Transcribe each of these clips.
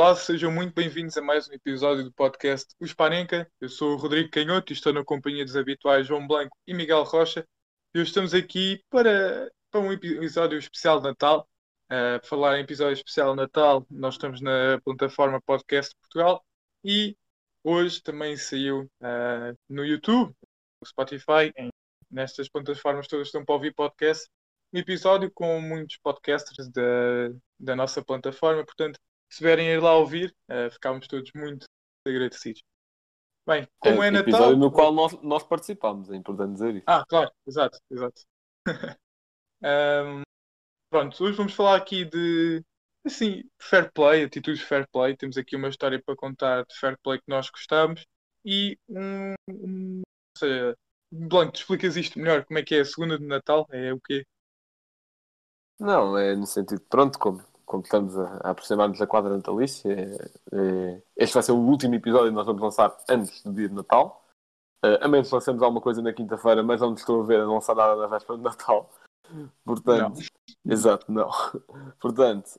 Olá, sejam muito bem-vindos a mais um episódio do podcast Os Panenka. Eu sou o Rodrigo Canhoto e estou na companhia dos habituais João Blanco e Miguel Rocha. E hoje estamos aqui para, para um episódio especial de Natal. Uh, falar em episódio especial de Natal, nós estamos na plataforma Podcast Portugal e hoje também saiu uh, no YouTube, no Spotify, em, nestas plataformas todas estão para ouvir podcast, um episódio com muitos podcasters da, da nossa plataforma. Portanto, se vierem ir lá ouvir, uh, ficámos todos muito agradecidos. Bem, como é, é Natal. episódio no qual nós, nós participámos, é importante dizer isso. Ah, claro, exato, exato. um, pronto, hoje vamos falar aqui de assim, fair play, atitudes fair play. Temos aqui uma história para contar de fair play que nós gostamos e um, um ou seja, Blanco, tu explicas isto melhor, como é que é a segunda de Natal? É o quê? Não, é no sentido, pronto, como, como estamos a, a aproximar-nos da quadra natalícia, é, é, este vai ser o último episódio que nós vamos lançar antes do dia de Natal. Uh, a menos que lancemos alguma coisa na quinta-feira, mas não estou a ver a lançar nada na véspera de Natal. Portanto, Não. exato, não. Portanto,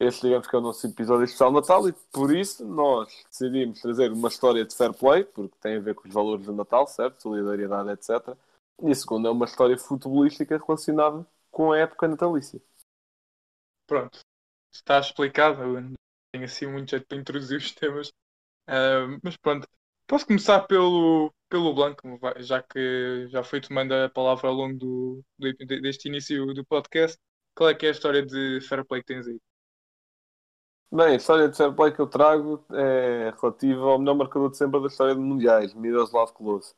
este digamos que é o nosso episódio especial de Natal e por isso nós decidimos trazer uma história de fair play, porque tem a ver com os valores do Natal, certo? Solidariedade, etc. E a segunda é uma história futebolística relacionada com a época natalícia. Pronto, está explicado. Tenho assim muito jeito para introduzir os temas. Uh, mas pronto, posso começar pelo, pelo Blanco, já que já foi tomando a palavra ao longo do, do, deste início do podcast. Qual é que é a história de fair play que tens aí? Bem, a história de fair play que eu trago é relativa ao melhor marcador de sempre da história de mundiais, Miroslav Klose.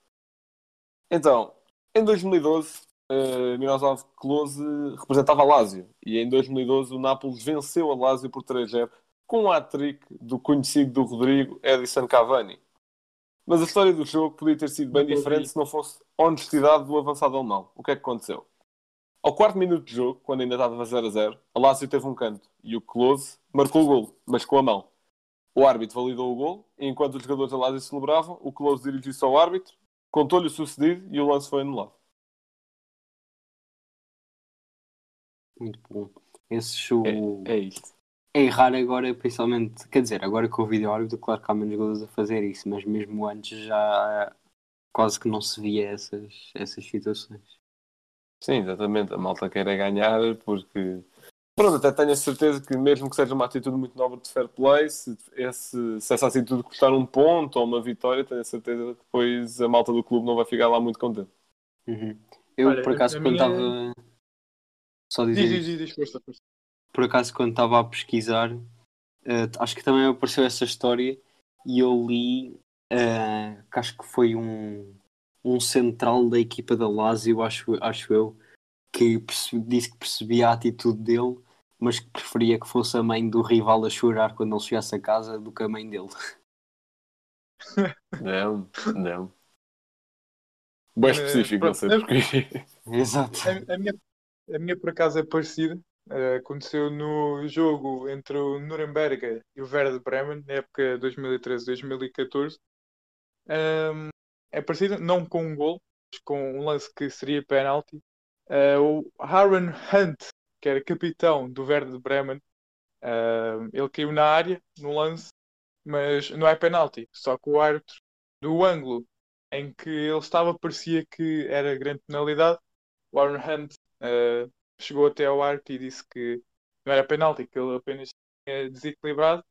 Então, em 2012, uh, Miroslav Klose representava a Lazio e em 2012 o Nápoles venceu a Lazio por 3-0 com um hat-trick do conhecido do Rodrigo Edison Cavani. Mas a história do jogo podia ter sido bem diferente se não fosse a honestidade do avançado alemão. O que é que aconteceu? Ao quarto minuto de jogo, quando ainda estava 0 a 0, a Lazio teve um canto e o Klose marcou o golo, mas com a mão. O árbitro validou o golo e enquanto os jogadores da Lazio celebravam, o Klose dirigiu-se ao árbitro, contou-lhe o sucedido e o lance foi anulado. Muito bom. Esse show É, é isto. é errar agora, principalmente, quer dizer, agora com o vídeo árbitro, claro que há menos jogadores a fazer isso, mas mesmo antes já quase que não se via essas, essas situações. Sim, exatamente. A malta quer é ganhar porque. Pronto, até tenho a certeza que, mesmo que seja uma atitude muito nobre de fair play, se, esse, se essa atitude custar um ponto ou uma vitória, tenho a certeza que depois a malta do clube não vai ficar lá muito contente. Uhum. Eu, Olha, por acaso, quando minha- estava. Só Diz, dizer. diz, diz, diz, força, força. por acaso quando estava a pesquisar, eh, acho que também apareceu essa história e eu li eh, que acho que foi um, um central da equipa da Lazio, acho, acho eu, que perce- disse que percebia a atitude dele, mas que preferia que fosse a mãe do rival a chorar quando ele chegasse a casa do que a mãe dele. Não, não. Bem específico, não sei porquê. Exato. A, a minha, a minha, por acaso, é parecida. Uh, aconteceu no jogo entre o Nuremberg e o Werder Bremen, na época 2013-2014. Um, é parecida, não com um gol, mas com um lance que seria penalti. Uh, o Aaron Hunt, que era capitão do Werder Bremen, ele caiu na área no lance, mas não é penalti. Só que o árbitro do ângulo em que ele estava parecia que era grande penalidade. O Aaron Hunt uh, chegou até ao árbitro e disse que não era penalti, que ele apenas tinha desequilibrado.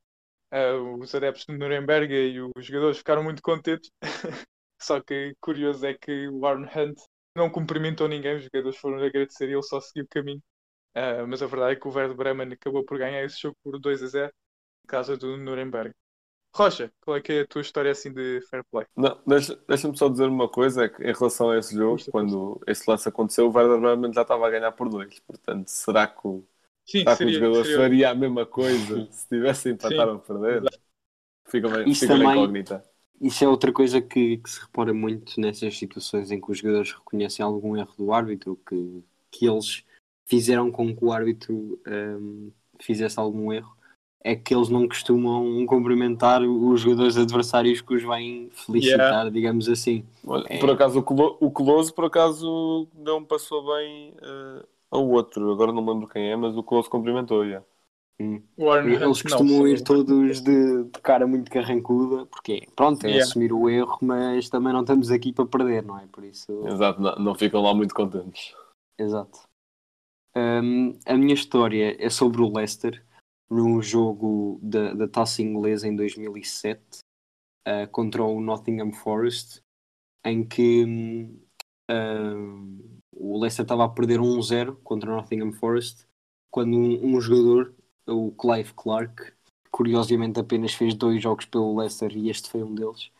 Uh, os adeptos de Nuremberg e os jogadores ficaram muito contentes. só que curioso é que o Aaron Hunt não cumprimentou ninguém, os jogadores foram agradecer e ele só seguiu o caminho. Uh, mas a verdade é que o Werder Bremen acabou por ganhar esse jogo por 2 a 0 em casa do Nuremberg. Rocha, qual é que é a tua história assim de fair play? Não, deixa- Deixa-me só dizer uma coisa, é que em relação a esse jogo, Força, quando esse lance aconteceu, o Werder Bremen já estava a ganhar por dois. Portanto, será que o, Sim, será que o jogador seria- faria a mesma coisa se tivesse empatado a perder? Fica bem, Isso fica bem também- incógnita. Isso é outra coisa que, que se repara muito nessas situações em que os jogadores reconhecem algum erro do árbitro, que, que eles fizeram com que o árbitro hum, fizesse algum erro, é que eles não costumam cumprimentar os jogadores adversários que os vêm felicitar, digamos assim. É. Por acaso o Colo- o Coloso por acaso não passou bem eh, ao outro. Agora não me lembro quem é, mas o Coloso cumprimentou já. O Arnold Eles costumam não, ir todos de, de cara muito carrancuda, porque pronto, é Yeah. assumir o erro, mas também não estamos aqui para perder, não é? Por isso. Exato, não, não ficam lá muito contentes. Exato. Hum, a minha história é sobre o Leicester num jogo da, da taça inglesa em 2007 uh, contra o Nottingham Forest, em que hum, o Leicester estava a perder 1-0 contra o Nottingham Forest quando um, um jogador, o Clive Clark, curiosamente apenas fez dois jogos pelo Leicester e este foi um deles,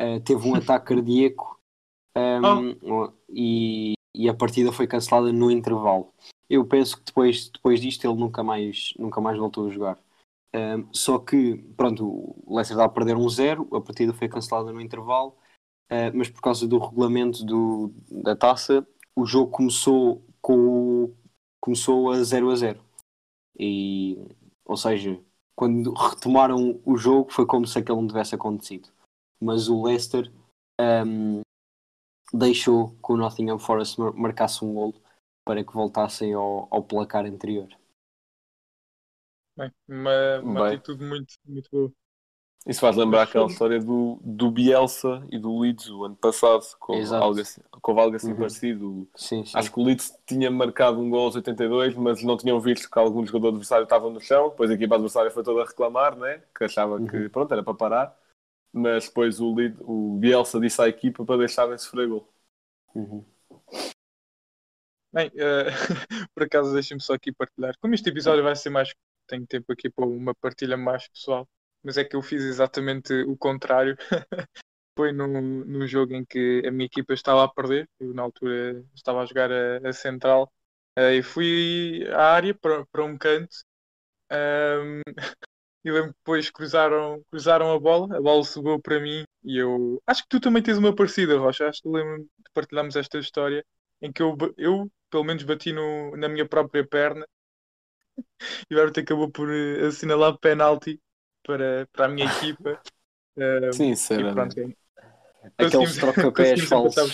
uh, teve um ataque cardíaco um, e, e a partida foi cancelada no intervalo. Eu penso que depois, depois disto ele nunca mais, nunca mais voltou a jogar. Um, só que, pronto, o Leicester está a perder um zero, a partida foi cancelada no intervalo, uh, mas por causa do regulamento do, da taça, o jogo começou, com, começou a 0 a 0. E, ou seja, quando retomaram o jogo foi como se aquele não tivesse acontecido. Mas o Leicester um, deixou que o Nottingham Forest mar- marcasse um golo para que voltassem ao, ao placar anterior. Bem, uma, uma Bem. atitude muito, muito boa. Isso faz lembrar aquela história do, do Bielsa e do Leeds o ano passado, com Exato. algo assim, com algo assim Uhum. parecido. Sim, sim. Acho que o Leeds tinha marcado um gol aos 82, mas não tinham visto que algum jogador adversário estava no chão. Depois a equipa adversária foi toda a reclamar, né? que achava que Uhum. pronto, era para parar. Mas depois o, Leeds, o Bielsa disse à equipa para deixarem sofrer gol. Uhum. Bem, eh, por acaso deixem-me só aqui partilhar. Como este episódio vai ser mais. Tenho tempo aqui para uma partilha mais pessoal, mas é que eu fiz exatamente o contrário. Foi num, num jogo em que a minha equipa estava a perder, eu na altura estava a jogar a, a central, eh, e fui à área para, para um canto. ahm, e lembro que depois cruzaram, cruzaram a bola, a bola subiu para mim e eu acho que tu também tens uma parecida, Rocha. Acho que lembro de partilharmos esta história em que eu, eu pelo menos bati no, na minha própria perna e o árbitro acabou por eh, assinalar penalti para, para a minha equipa. E Sinceramente. pronto, é. Aqueles trocapés falsos.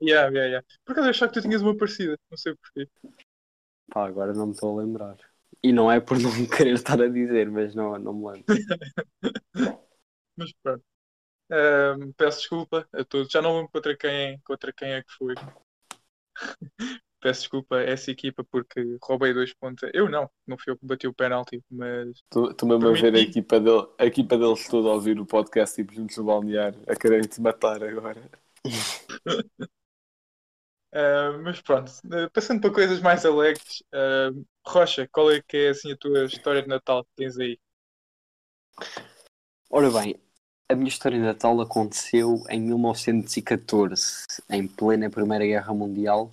Yeah, yeah, yeah. Por acaso eu achava que tu tinhas uma parecida, não sei porquê. Pá, agora não me estou a lembrar. E não é por não querer estar a dizer, mas não, não me lembro. Mas pronto. Ahm, peço desculpa a todos. Já não lembro contra quem, contra quem é que foi. peço desculpa a essa equipa porque roubei dois pontos. Eu não, não fui eu que bati o penalti, mas Tu, tu mesmo a ver a equipa, dele, a equipa deles toda a ouvir o podcast tipo juntos no balneário, a quererem te matar agora. Ah, mas pronto, Ah, passando para coisas mais alegres, ah, Rocha, qual é que é assim a tua história de Natal que tens aí? Ora bem, a minha história de Natal aconteceu em 1914, em plena Primeira Guerra Mundial,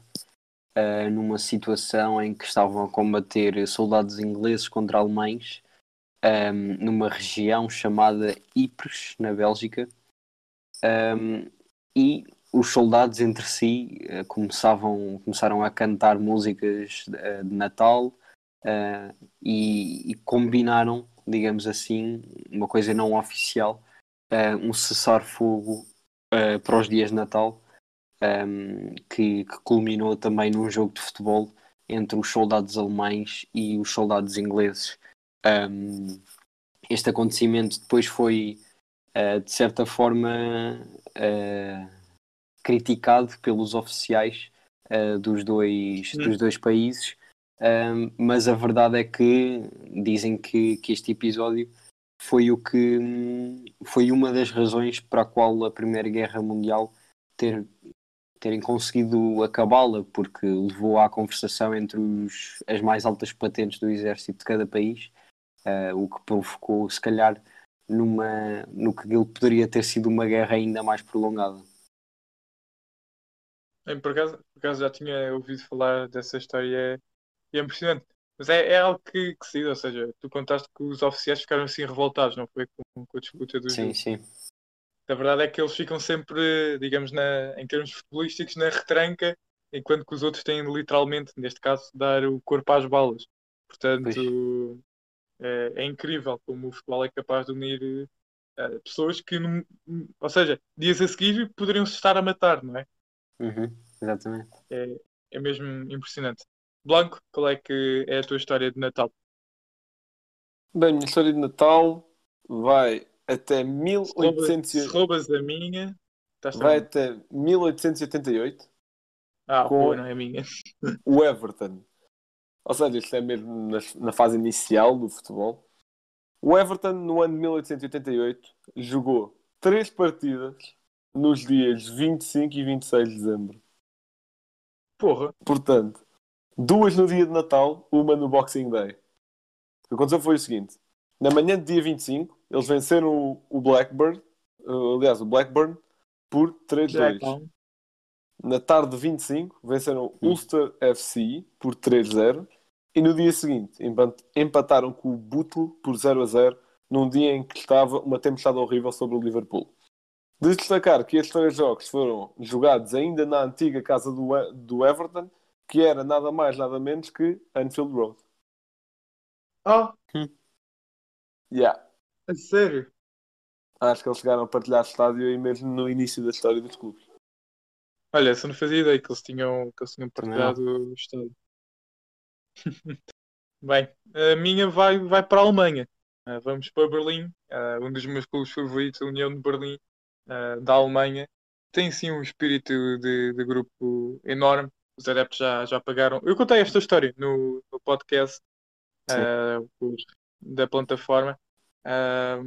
ah, numa situação em que estavam a combater soldados ingleses contra alemães, ahm, numa região chamada Ypres, na Bélgica, Ahm, e os soldados entre si ah, começavam, começaram a cantar músicas ah, de Natal ah, e, e combinaram, digamos assim, uma coisa não oficial, eh, um cessar-fogo eh, para os dias de Natal, ehm, que, que culminou também num jogo de futebol entre os soldados alemães e os soldados ingleses. Ehm, este acontecimento depois foi, eh, de certa forma, criticado pelos oficiais dos, dois, Hum. dos dois países. Um, mas a verdade é que dizem que, que este episódio foi o que foi uma das razões para a qual a Primeira Guerra Mundial ter, terem conseguido acabá-la, porque levou à conversação entre os, as mais altas patentes do exército de cada país, uh, o que provocou, se calhar, numa, no que ele poderia ter sido uma guerra ainda mais prolongada. Por, acaso, por acaso já tinha ouvido falar dessa história e é, é impressionante. Mas é, é algo que, que se diz, ou seja, tu contaste que os oficiais ficaram assim revoltados, não foi com, com a disputa do Sim, jogo. sim. A verdade é que eles ficam sempre, digamos, na, em termos futebolísticos, na retranca, enquanto que os outros têm literalmente, neste caso, dar o corpo às balas. Portanto, é, é incrível como o futebol é capaz de unir eh, pessoas que, num- ou seja, dias a seguir poderiam se estar a matar, não é? Uhum, exatamente. É mesmo impressionante. Blanco, qual é que é a tua história de Natal? Bem, a minha história de Natal vai até Se roubas, 1800 se roubas a minha, vai até 1888 Ah, com- boa, não é minha. o Everton. Ou seja, isto é mesmo na, na fase inicial do futebol. O Everton, no ano de 1888, jogou três partidas nos dias 25 e 26 de dezembro. Porra, Portanto, duas no dia de Natal, uma no Boxing Day. O que aconteceu foi o seguinte: na manhã de dia 25, eles venceram o, o Blackburn, uh, aliás, o Blackburn, por 3-2. Jackson. Na tarde de 25, venceram Hum. Ulster FC por 3-0. E no dia seguinte, empat- empataram com o Bootle por 0-0, num dia em que estava uma tempestade horrível sobre o Liverpool. De destacar que estes três jogos foram jogados ainda na antiga casa do, do Everton, que era nada mais, nada menos que Anfield Road. Oh, Yeah. a sério? Acho que eles chegaram a partilhar estádio aí mesmo no início da história dos clubes. Olha, essa não fazia ideia que eles tinham, que eles tinham partilhado o estado. Bem, a minha vai, vai para a Alemanha. Ah, vamos para Berlim, ah, um dos meus clubes favoritos, a União de Berlim, ah, da Alemanha. Tem sim um espírito de, de grupo enorme. Os adeptos já, já pagaram. Eu contei esta história no, no podcast por- da plataforma, ah,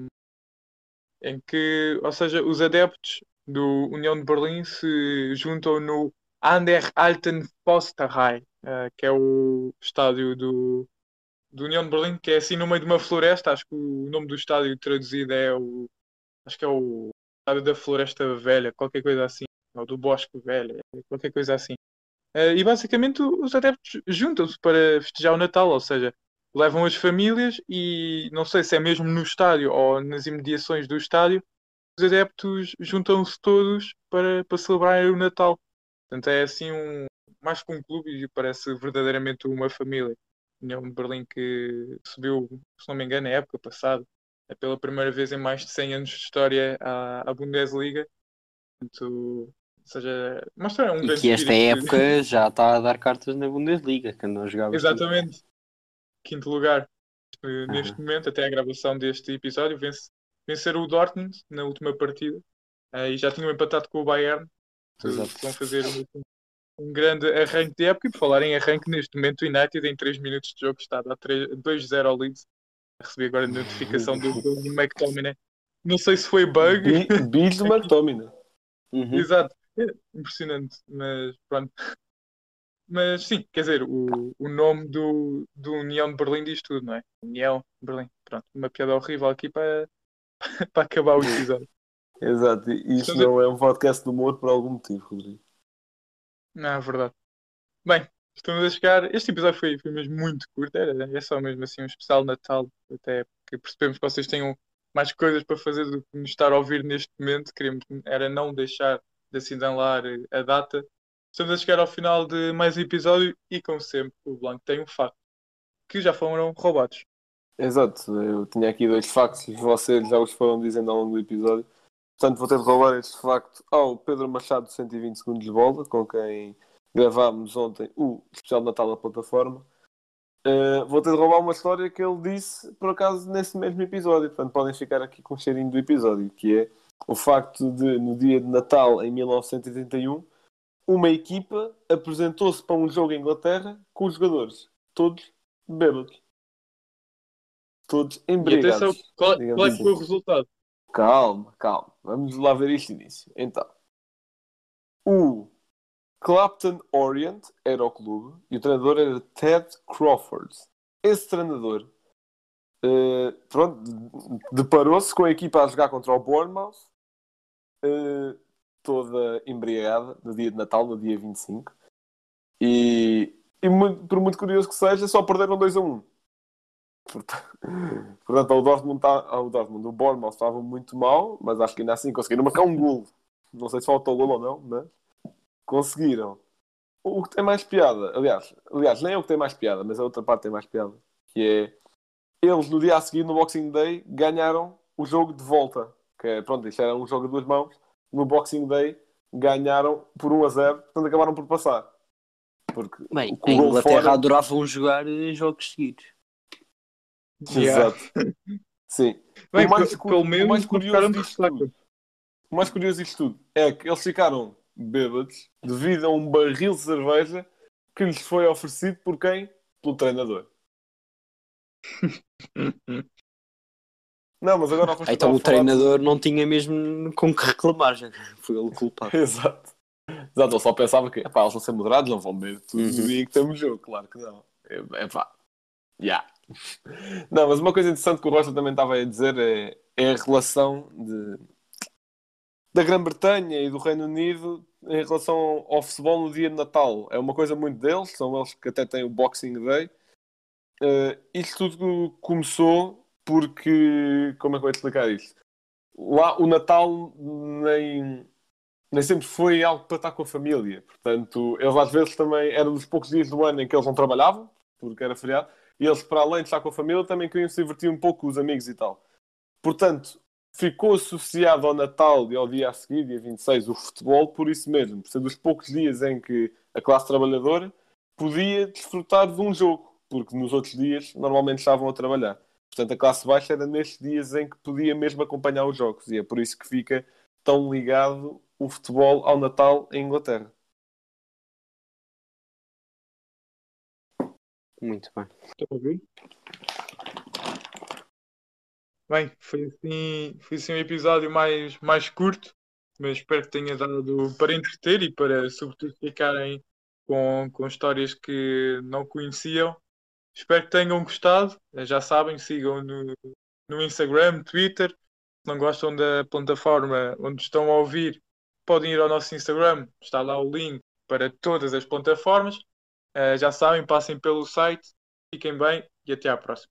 em que, ou seja, os adeptos do União de Berlim se juntam no An der Alten Posterei, eh, que é o estádio do, do União de Berlim, que é assim no meio de uma floresta. Acho que o nome do estádio traduzido é o. Acho que é o Estádio da Floresta Velha, qualquer coisa assim. Ou do Bosque Velho, qualquer coisa assim. Eh, e basicamente os adeptos juntam-se para festejar o Natal, ou seja, levam as famílias e não sei se é mesmo no estádio ou nas imediações do estádio, os adeptos juntam-se todos para, para celebrar o Natal. Portanto, é assim um, mais que um clube e parece verdadeiramente uma família. União de Berlim que subiu, se não me engano, na época passada, é pela primeira vez em mais de 100 anos de história à, à Bundesliga. Portanto, ou seja, mostra um E grande que esta espírito. época já está a dar cartas na Bundesliga, que andam a jogar bastante. Exatamente. Quinto lugar. Eh, Neste momento, até a gravação deste episódio, vence, venceram o Dortmund na última partida eh, e já tinham empatado com o Bayern. Exato. Vão fazer um, um grande arranque de época. E por falar em arranque, neste momento o United, em 3 minutos de jogo, está a dar 3 2-0 ao Leeds. Recebi agora a notificação do, do McTominay. Não sei se foi bug. Bi- Bis do McTominay. Uhum. Exato. Impressionante, mas pronto. Mas sim, quer dizer, o, o nome do, do União de Berlim diz tudo, não é? União de Berlim. Pronto, uma piada horrível aqui para, para acabar o episódio. Exato. E isto Estamos a- não é um podcast de humor por algum motivo, Rodrigo. Não, é verdade. Bem, estamos a chegar. Este episódio foi, foi mesmo muito curto, era, é só mesmo assim um especial Natal, até porque percebemos que vocês tenham mais coisas para fazer do que nos estar a ouvir neste momento. Queríamos, era não deixar de assinalar a data. Estamos a chegar ao final de mais um episódio e, como sempre, o Blanco tem um facto que já foram roubados. Exato, eu tinha aqui dois factos e vocês já os foram dizendo ao longo do episódio. Portanto, vou ter de roubar este facto ao Pedro Machado, de 120 segundos de bola, com quem gravámos ontem o especial de Natal da plataforma. Uh, vou ter de roubar uma história que ele disse, por acaso, nesse mesmo episódio. Portanto, podem ficar aqui com o cheirinho do episódio, que é o facto de, no dia de Natal, em 1981, uma equipa apresentou-se para um jogo em Inglaterra com os jogadores todos bêbados. Todos E embriagados. atenção, qual, qual é que assim. foi o resultado? Calma, calma. Vamos lá ver isto início. Então, o Clapton Orient era o clube e o treinador era Ted Crawford. Esse treinador eh, pronto, deparou-se com a equipa a jogar contra o Bournemouth, eh, toda embriagada, no dia de Natal, no dia 25. E e muito- por muito curioso que seja, só perderam 2 a 1. Portanto, portanto o Dortmund, tá, o Dortmund, o Bournemouth estava muito mal, mas acho que ainda assim conseguiram marcar um gol. Não sei se faltou gol ou não, mas conseguiram. O que tem mais piada, aliás, aliás, nem é o que tem mais piada, mas a outra parte tem mais piada, que é eles no dia a seguir, no Boxing Day, ganharam o jogo de volta. Que é, pronto, isto era um jogo a duas mãos. No Boxing Day ganharam por 1 a 0, portanto acabaram por passar. Porque Bem, o a gol Inglaterra fora- adoravam jogar eh, jogos seguidos. Yeah. Exato. Sim. Bem, o mais, pelo o menos mais curioso de disto tudo, o mais curioso disto tudo é que eles ficaram bêbados devido a um barril de cerveja que lhes foi oferecido por quem? Pelo treinador. Não, mas agora ao Então o treinador não tinha mesmo com que reclamar, já. foi ele culpado. Exato. Exato, ele só pensava que epá, eles vão ser moderados, não vão beber tudo Uhum. dia que temos jogo, claro que não. É, epá, yeah. Não, mas uma coisa interessante que o Rocha também estava a dizer é, é a relação de, da Grã-Bretanha e do Reino Unido em relação ao futebol no dia de Natal. É uma coisa muito deles, são eles que até têm o Boxing Day. Eh, isto tudo começou porque, como é que eu vou explicar isto? Lá o Natal nem, nem sempre foi algo para estar com a família. Portanto, eles às vezes também eram dos poucos dias do ano em que eles não trabalhavam, porque era feriado, e eles, para além de estar com a família, também queriam se divertir um pouco com os amigos e tal. Portanto, ficou associado ao Natal e ao dia a seguir, dia 26, o futebol, por isso mesmo, por ser dos poucos dias em que a classe trabalhadora podia desfrutar de um jogo, porque nos outros dias normalmente estavam a trabalhar. Portanto, a classe baixa era nestes dias em que podia mesmo acompanhar os jogos, e é por isso que fica tão ligado o futebol ao Natal em Inglaterra. Muito bem. Estão a ouvir? Bem, foi assim, foi assim um episódio mais, mais curto, mas espero que tenha dado para entreter e para, sobretudo, ficarem com, com histórias que não conheciam. Espero que tenham gostado. Já sabem, sigam no, no Instagram, Twitter. Se não gostam da plataforma onde estão a ouvir, podem ir ao nosso Instagram. Está lá o link para todas as plataformas. Eh, já sabem, passem pelo site. Fiquem bem e até à próxima.